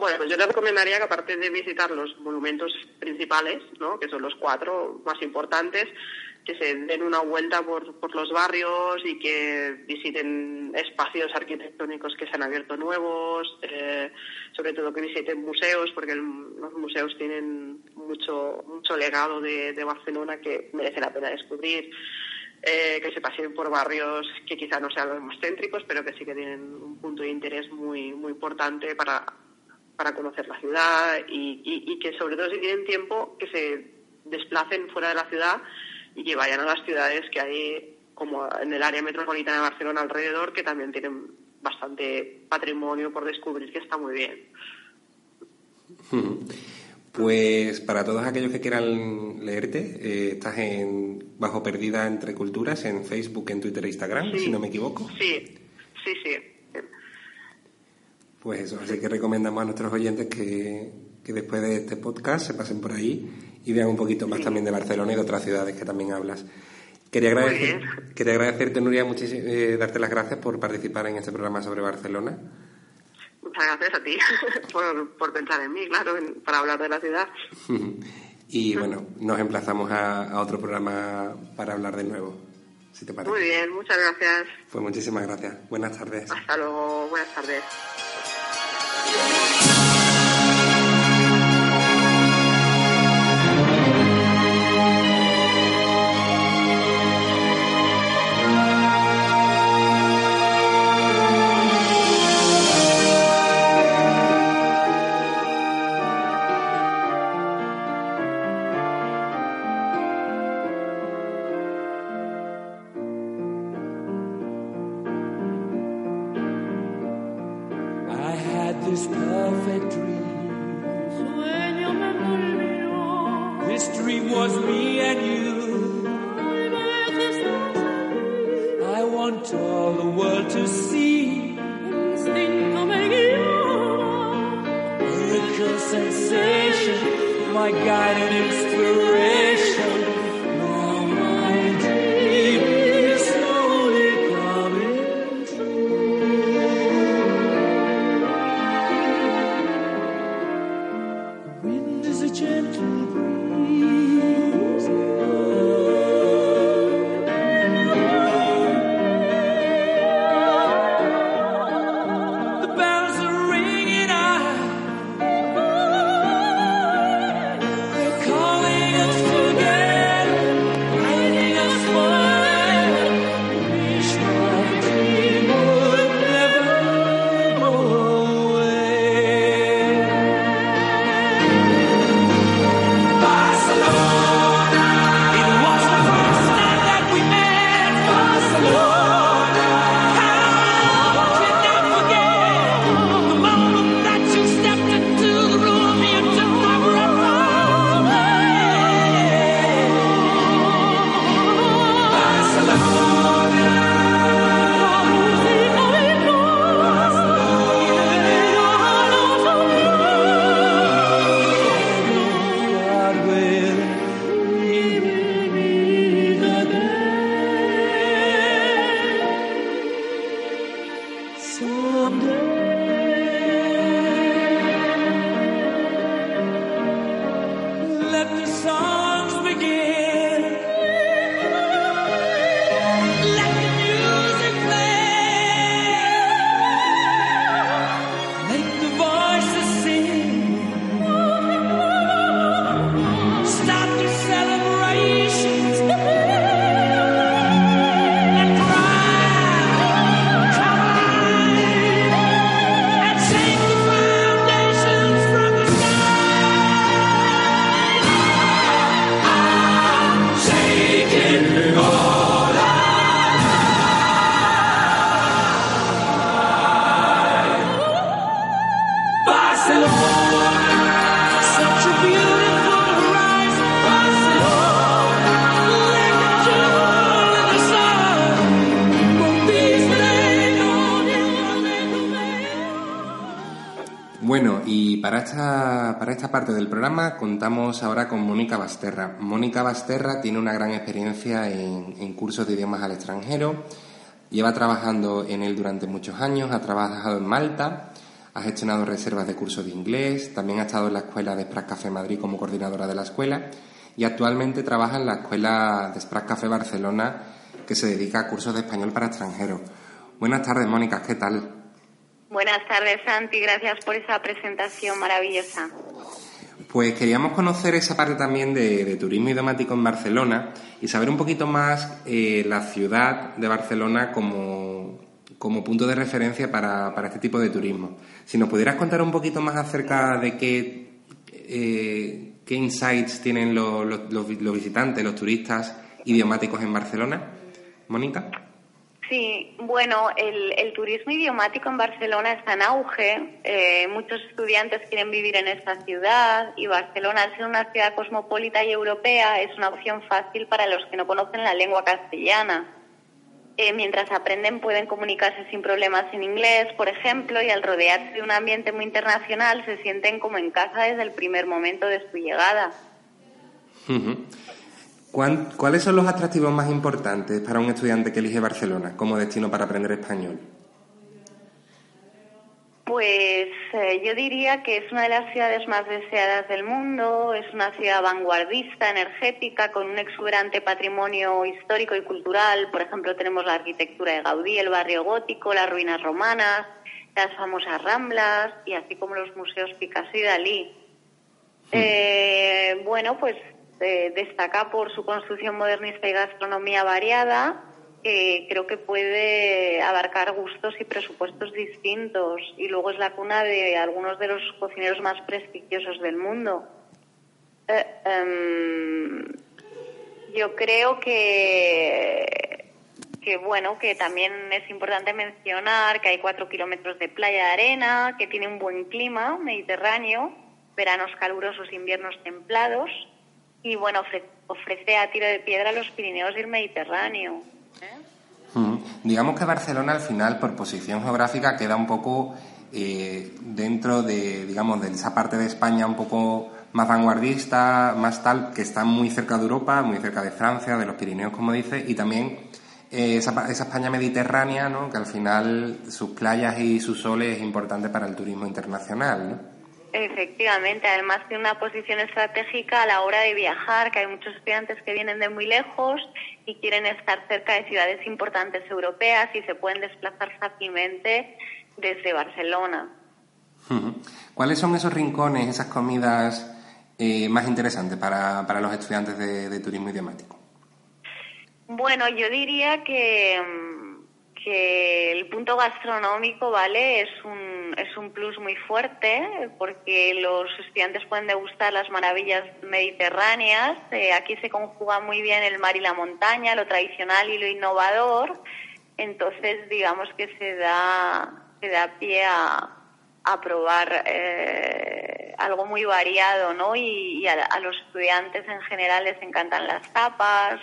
Bueno, yo le recomendaría que aparte de visitar los monumentos principales, ¿no? que son los cuatro más importantes, que se den una vuelta por, por los barrios y que visiten espacios arquitectónicos que se han abierto nuevos, eh, sobre todo que visiten museos, porque los museos tienen mucho, mucho legado de, de Barcelona que merece la pena descubrir. Eh, que se pasen por barrios que quizá no sean los más céntricos, pero que sí que tienen un punto de interés muy, muy importante para, para conocer la ciudad y, y, que sobre todo si tienen tiempo que se desplacen fuera de la ciudad y que vayan a las ciudades que hay como en el área metropolitana de Barcelona alrededor que también tienen bastante patrimonio por descubrir que está muy bien. Pues para todos aquellos que quieran leerte, eh, estás en Bajo Perdida entre Culturas en Facebook, en Twitter e Instagram, si no me equivoco. Sí, sí, sí. Pues eso, así que recomendamos a nuestros oyentes que, que después de este podcast se pasen por ahí y vean un poquito más también de Barcelona y de otras ciudades que también hablas. Quería, agradecer, quería agradecerte, Nuria, muchísimo, eh, darte las gracias por participar en este programa sobre Barcelona. Muchas gracias a ti por, pensar en mí, claro, para hablar de la ciudad. y bueno, nos emplazamos a, otro programa para hablar de nuevo, si te parece. Muy bien, muchas gracias. Pues muchísimas gracias. Buenas tardes. Hasta luego, buenas tardes. Thank you. perfect parte del programa contamos ahora con Mónica Basterra. Mónica Basterra tiene una gran experiencia en, cursos de idiomas al extranjero, lleva trabajando en él durante muchos años, ha trabajado en Malta, ha gestionado reservas de cursos de inglés, también ha estado en la escuela de Sprat Café Madrid como coordinadora de la escuela y actualmente trabaja en la Escuela de Sprac Café Barcelona que se dedica a cursos de español para extranjeros. Buenas tardes, Mónica, ¿qué tal? Buenas tardes, Santi, gracias por esa presentación maravillosa. Pues queríamos conocer esa parte también de, turismo idiomático en Barcelona y saber un poquito más eh, la ciudad de Barcelona como, punto de referencia para, este tipo de turismo. Si nos pudieras contar un poquito más acerca de qué, eh, qué insights tienen los, los visitantes, los turistas idiomáticos en Barcelona. Mónica. Sí, bueno, el, turismo idiomático en Barcelona está en auge. Eh, muchos estudiantes quieren vivir en esta ciudad y Barcelona, al ser una ciudad cosmopolita y europea, es una opción fácil para los que no conocen la lengua castellana. Eh, mientras aprenden pueden comunicarse sin problemas en inglés, por ejemplo, y al rodearse de un ambiente muy internacional se sienten como en casa desde el primer momento de su llegada. ¿Cuáles son los atractivos más importantes para un estudiante que elige Barcelona como destino para aprender español? Pues eh, yo diría que es una de las ciudades más deseadas del mundo, es una ciudad vanguardista, energética, con un exuberante patrimonio histórico y cultural. Por ejemplo, tenemos la arquitectura de Gaudí, el barrio gótico, las ruinas romanas, las famosas ramblas y así como los museos Picasso y Dalí. Hmm. Eh, bueno, pues destaca por su construcción modernista y gastronomía variada, que creo que puede abarcar gustos y presupuestos distintos. Y luego es la cuna de algunos de los cocineros más prestigiosos del mundo. Eh, em, yo creo que, que, bueno, que también es importante mencionar que hay cuatro kilómetros de playa de arena, que tiene un buen clima mediterráneo, veranos calurosos, inviernos templados y bueno, ofrece a tiro de piedra los Pirineos y el Mediterráneo. Mm. Digamos que Barcelona al final, por posición geográfica, queda un poco eh, dentro de, digamos, de esa parte de España un poco más vanguardista, más tal, que está muy cerca de Europa, muy cerca de Francia, de los Pirineos, como dice, y también eh, esa, España mediterránea, ¿no? que al final sus playas y su sol es importante para el turismo internacional. ¿no? Efectivamente, además tiene una posición estratégica a la hora de viajar, que hay muchos estudiantes que vienen de muy lejos y quieren estar cerca de ciudades importantes europeas y se pueden desplazar fácilmente desde Barcelona. ¿Cuáles son esos rincones, esas comidas eh, más interesantes para, para los estudiantes de, turismo idiomático? Bueno, yo diría que, que el punto gastronómico, ¿vale? Es un es un plus muy fuerte porque los estudiantes pueden degustar las maravillas mediterráneas. Eh, aquí se conjuga muy bien el mar y la montaña, lo tradicional y lo innovador. Entonces, digamos que se da, se da pie a, a probar eh, algo muy variado, ¿no? Y, a, a, los estudiantes en general les encantan las tapas,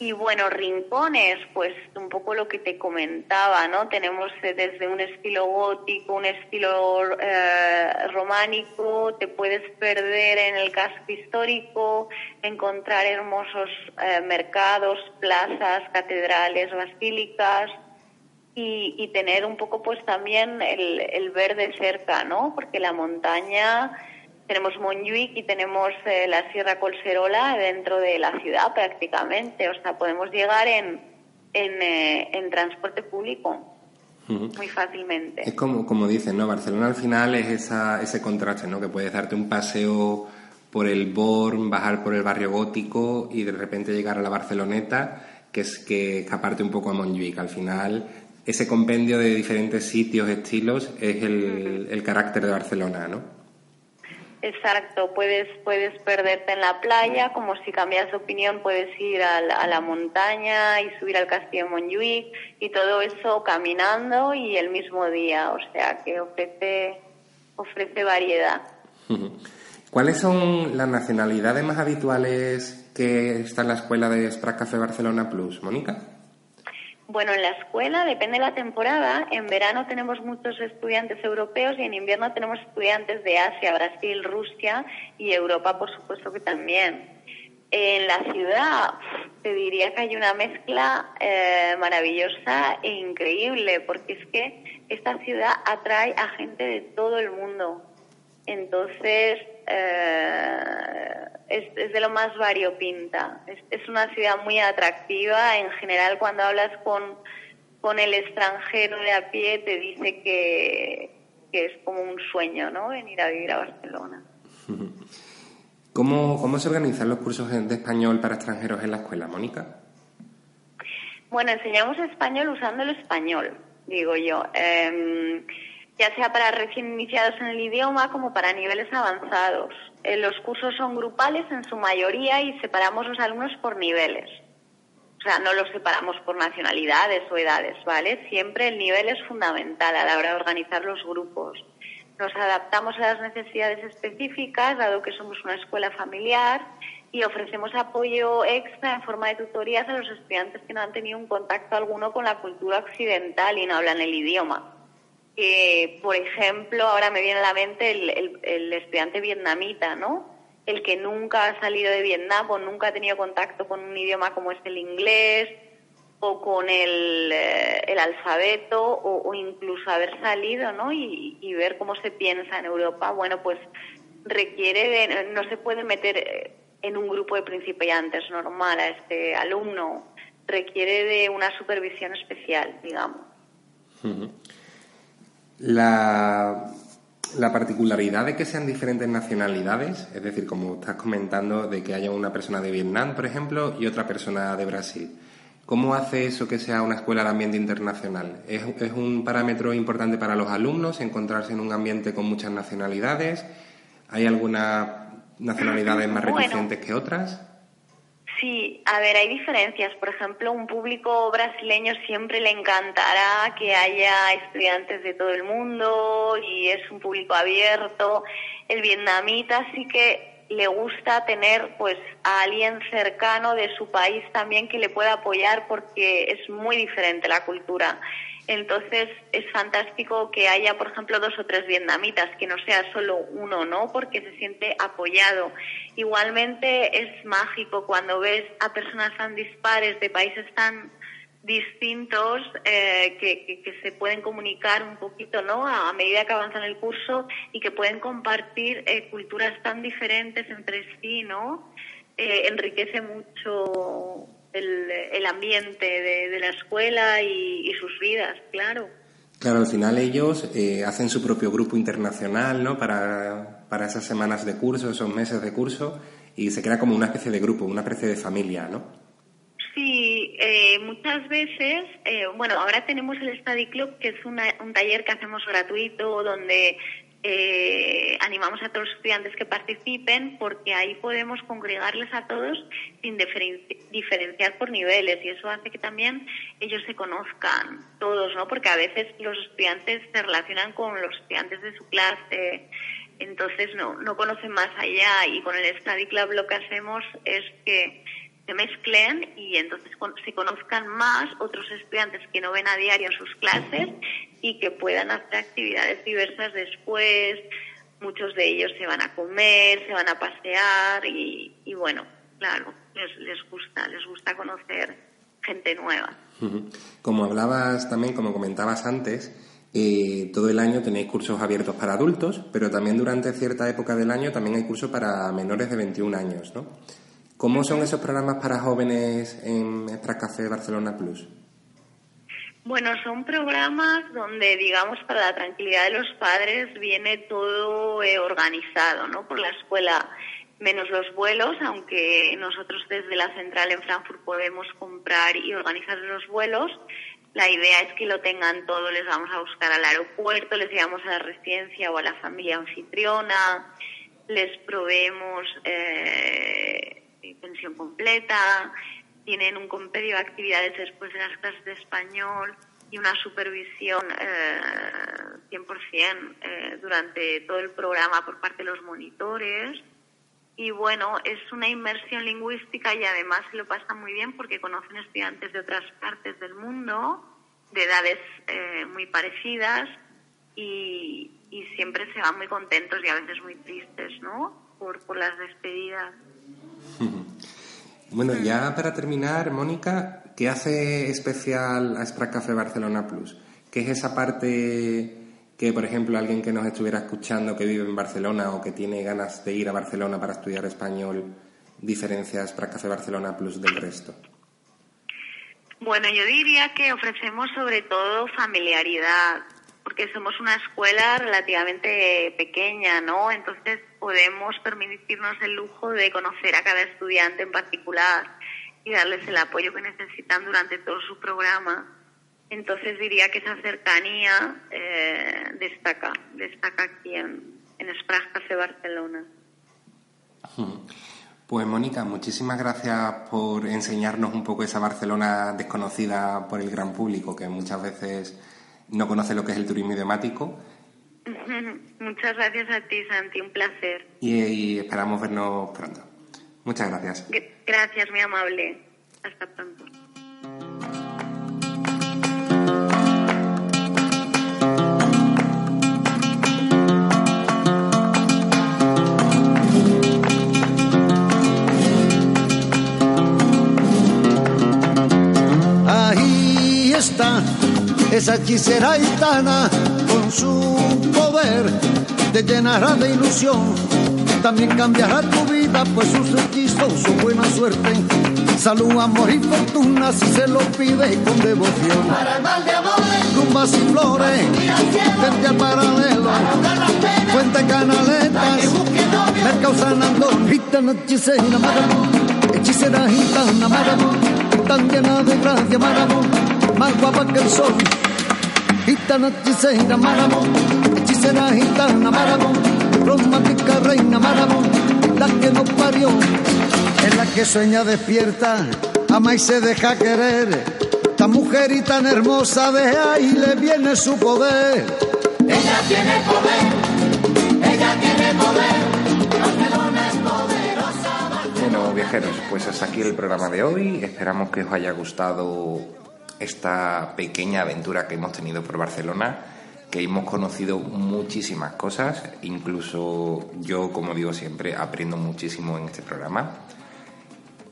y bueno, rincones, pues un poco lo que te comentaba, ¿no? Tenemos eh, desde un estilo gótico, un estilo eh, románico, te puedes perder en el casco histórico, encontrar hermosos eh, mercados, plazas, catedrales, basílicas y, y, tener un poco pues también el, el verde cerca, ¿no? Porque la montaña tenemos Montjuic y tenemos eh, la Sierra Colserola dentro de la ciudad prácticamente. O sea, podemos llegar en, en, eh, transporte público muy fácilmente. Es como, como dicen, ¿no? Barcelona al final es esa, ese contraste, ¿no? Que puedes darte un paseo por el Born, bajar por el barrio gótico y de repente llegar a la Barceloneta, que es que escaparte un poco a Montjuic. Al final, ese compendio de diferentes sitios, estilos, es el, el carácter de Barcelona, ¿no? Exacto, puedes, puedes perderte en la playa, como si cambias de opinión puedes ir a la, montaña y subir al castillo de y todo eso caminando y el mismo día, o sea que ofrece, ofrece variedad. ¿Cuáles son las nacionalidades más habituales que está en la escuela de Sprac Café Barcelona Plus, Mónica? Bueno, en la escuela depende de la temporada. En verano tenemos muchos estudiantes europeos y en invierno tenemos estudiantes de Asia, Brasil, Rusia y Europa, por supuesto que también. En la ciudad te diría que hay una mezcla eh, maravillosa e increíble, porque es que esta ciudad atrae a gente de todo el mundo. Entonces, eh, es, de lo más variopinta. Es, es una ciudad muy atractiva. En general, cuando hablas con, con el extranjero de a pie, te dice que, que es como un sueño, ¿no? Venir a vivir a Barcelona. ¿Cómo, ¿Cómo se organizan los cursos de español para extranjeros en la escuela, Mónica? Bueno, enseñamos español usando el español, digo yo. Em, ya sea para recién iniciados en el idioma como para niveles avanzados. Eh, los cursos son grupales en su mayoría y separamos los alumnos por niveles. O sea, no los separamos por nacionalidades o edades, ¿vale? Siempre el nivel es fundamental a la hora de organizar los grupos. Nos adaptamos a las necesidades específicas, dado que somos una escuela familiar, y ofrecemos apoyo extra en forma de tutorías a los estudiantes que no han tenido un contacto alguno con la cultura occidental y no hablan el idioma. Por ejemplo, ahora me viene a la mente el estudiante vietnamita, ¿no? el que nunca ha salido de Vietnam o nunca ha tenido contacto con un idioma como es el inglés o con el, eh, alfabeto o, incluso haber salido ¿no? Y, ver cómo se piensa en Europa, bueno, pues requiere de, no se puede meter eh, en un grupo de principiantes normal a este alumno, requiere de una supervisión especial, digamos. La la particularidad de que sean diferentes nacionalidades, es decir, como estás comentando, de que haya una persona de Vietnam, por ejemplo, y otra persona de Brasil. ¿Cómo hace eso que sea una escuela de ambiente internacional? ¿Es, un parámetro importante para los alumnos encontrarse en un ambiente con muchas nacionalidades? ¿Hay algunas nacionalidades más reticentes que otras? Sí, a ver, hay diferencias. Por ejemplo, un público brasileño siempre le encantará que haya estudiantes de todo el mundo y es un público abierto. El vietnamita sí que le gusta tener pues a alguien cercano de su país también que le pueda apoyar porque es muy diferente la cultura. Entonces es fantástico que haya, por ejemplo, dos o tres vietnamitas, que no sea solo uno, ¿no? Porque se siente apoyado. Igualmente es mágico cuando ves a personas tan dispares de países tan distintos eh, que, se pueden comunicar un poquito no a, medida que avanzan el curso y que pueden compartir eh, culturas tan diferentes entre sí no eh, enriquece mucho el, ambiente de, la escuela y, sus vidas, claro. Claro, al final ellos eh, hacen su propio grupo internacional, ¿no? Para, para esas semanas de curso, esos meses de curso, y se crea como una especie de grupo, una especie de familia, ¿no? Sí, eh, muchas veces, eh, bueno, ahora tenemos el Study Club, que es un taller que hacemos gratuito, donde eh, animamos a todos los estudiantes que participen porque ahí podemos congregarles a todos sin diferenciar por niveles y eso hace que también ellos se conozcan todos, ¿no? Porque a veces los estudiantes se relacionan con los estudiantes de su clase, entonces no, no conocen más allá y con el Study Club lo que hacemos es que se mezclen y entonces se conozcan más otros estudiantes que no ven a diario sus clases y que puedan hacer actividades diversas después. Muchos de ellos se van a comer, se van a pasear y, bueno, claro, les, les gusta, les gusta conocer gente nueva. Como hablabas también, como comentabas antes, eh, todo el año tenéis cursos abiertos para adultos, pero también durante cierta época del año también hay cursos para menores de 21 años, ¿no? ¿Cómo son esos programas para jóvenes en Extra Café Barcelona Plus? Bueno, son programas donde, digamos, para la tranquilidad de los padres viene todo eh, organizado, ¿no? Por la escuela, menos los vuelos, aunque nosotros desde la central en Frankfurt podemos comprar y organizar los vuelos. La idea es que lo tengan todo, les vamos a buscar al aeropuerto, les llevamos a la residencia o a la familia anfitriona, les proveemos eh, pensión completa, tienen un compendio de actividades después de las clases de español y una supervisión eh, 100% eh, durante todo el programa por parte de los monitores. Y bueno, es una inmersión lingüística y además se lo pasa muy bien porque conocen estudiantes de otras partes del mundo, de edades eh, muy parecidas y, y, siempre se van muy contentos y a veces muy tristes, ¿no? Por, por las despedidas. Bueno, ya para terminar, Mónica, ¿qué hace especial a Sprack Café Barcelona Plus? ¿Qué es esa parte que, por ejemplo, alguien que nos estuviera escuchando que vive en Barcelona o que tiene ganas de ir a Barcelona para estudiar español, diferencias para Café Barcelona Plus del resto? Bueno, yo diría que ofrecemos sobre todo familiaridad, porque somos una escuela relativamente pequeña, ¿no? Entonces podemos permitirnos el lujo de conocer a cada estudiante en particular y darles el apoyo que necesitan durante todo su programa. Entonces diría que esa cercanía eh, destaca, destaca aquí en, en Café Barcelona. Pues Mónica, muchísimas gracias por enseñarnos un poco esa Barcelona desconocida por el gran público, que muchas veces no conoce lo que es el turismo idiomático. Muchas gracias a ti, Santi, un placer. Y, esperamos vernos pronto. Muchas gracias. Gracias, muy amable. Hasta pronto. Esa hechicera gitana con su poder te llenará de ilusión. También cambiará tu vida, pues sus hechizos su buena suerte. Salud, amor y fortuna si se lo pide con devoción. Para el mal de amores, rumbas y flores, vente al paralelo, fuente canaletas, mercado San Andón, gitana hechicera, maravón, hechicera gitana, maravón, tan llena de gracia, maravón, más guapa que el sol. Gitana hechicera Maramón, hechicera gitana Maramón, romántica reina Maramón, la que nos parió, es la que sueña despierta, ama y se deja querer, tan mujer y tan hermosa de ahí le viene su poder. Ella tiene poder, ella tiene poder, Barcelona es poderosa. Bueno, viajeros, pues hasta aquí el programa de hoy. Esperamos que os haya gustado esta pequeña aventura que hemos tenido por Barcelona, que hemos conocido muchísimas cosas, incluso yo, como digo siempre, aprendo muchísimo en este programa.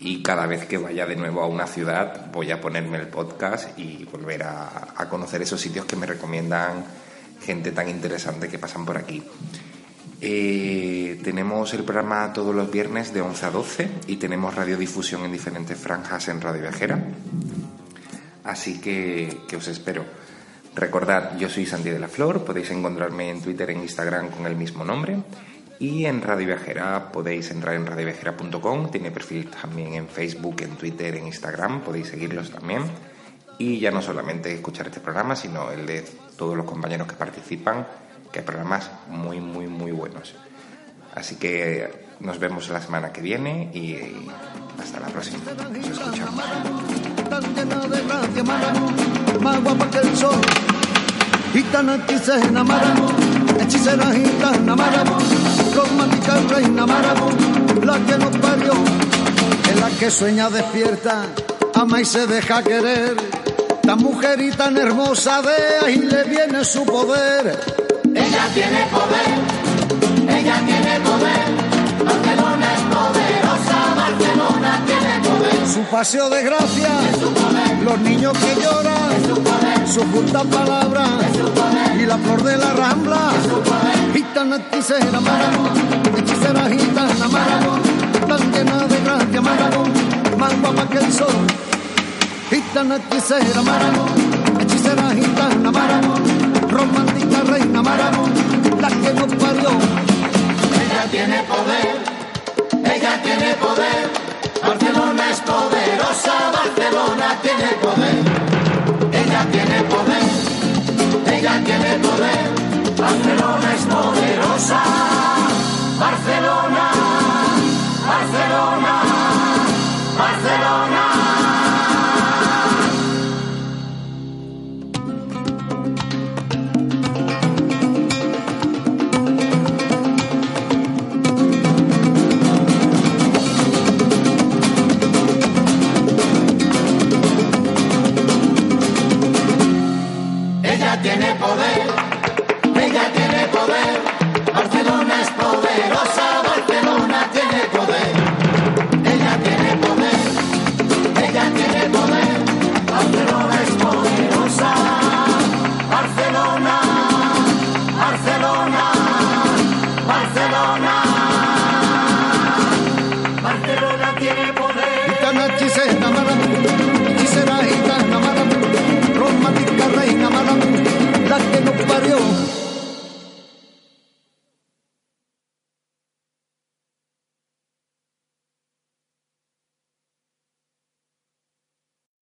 Y cada vez que vaya de nuevo a una ciudad voy a ponerme el podcast y volver a, conocer esos sitios que me recomiendan gente tan interesante que pasan por aquí. Eh, tenemos el programa todos los viernes de 11 a 12 y tenemos radiodifusión en diferentes franjas en Radio Viajera. Así que, os espero. Recordad, yo soy Santi de la Flor, podéis encontrarme en Twitter e Instagram con el mismo nombre. Y en Radio Viajera podéis entrar en radioviajera.com, tiene perfil también en Facebook, en Twitter, en Instagram, podéis seguirlos también. Y ya no solamente escuchar este programa, sino el de todos los compañeros que participan, que hay programas muy, muy, muy buenos. Así que nos vemos la semana que viene y hasta la próxima. Nos escuchamos tan llena de gracia, Maramo, más guapa que el sol. Gitana hechicera, Maramo, hechicera gitana, Maramo, romántica reina, Maramo, la que nos parió, es la que sueña despierta, ama y se deja querer. Tan mujer y tan hermosa de ahí le viene su poder. Ella tiene poder, paseo de gracia, los niños que lloran, su justa palabra y la flor de la rambla. Gitana hechicera Maragón, hechicera gitana Maragón, tan llena de gracia Maragón, más guapa que el sol. Gitana hechicera Maragón, hechicera gitana Maragón, romántica reina Maragón, la que nos parió. Ella tiene poder, ella tiene poder. Barcelona tiene poder. Ella tiene poder, ella tiene poder. Barcelona es poderosa.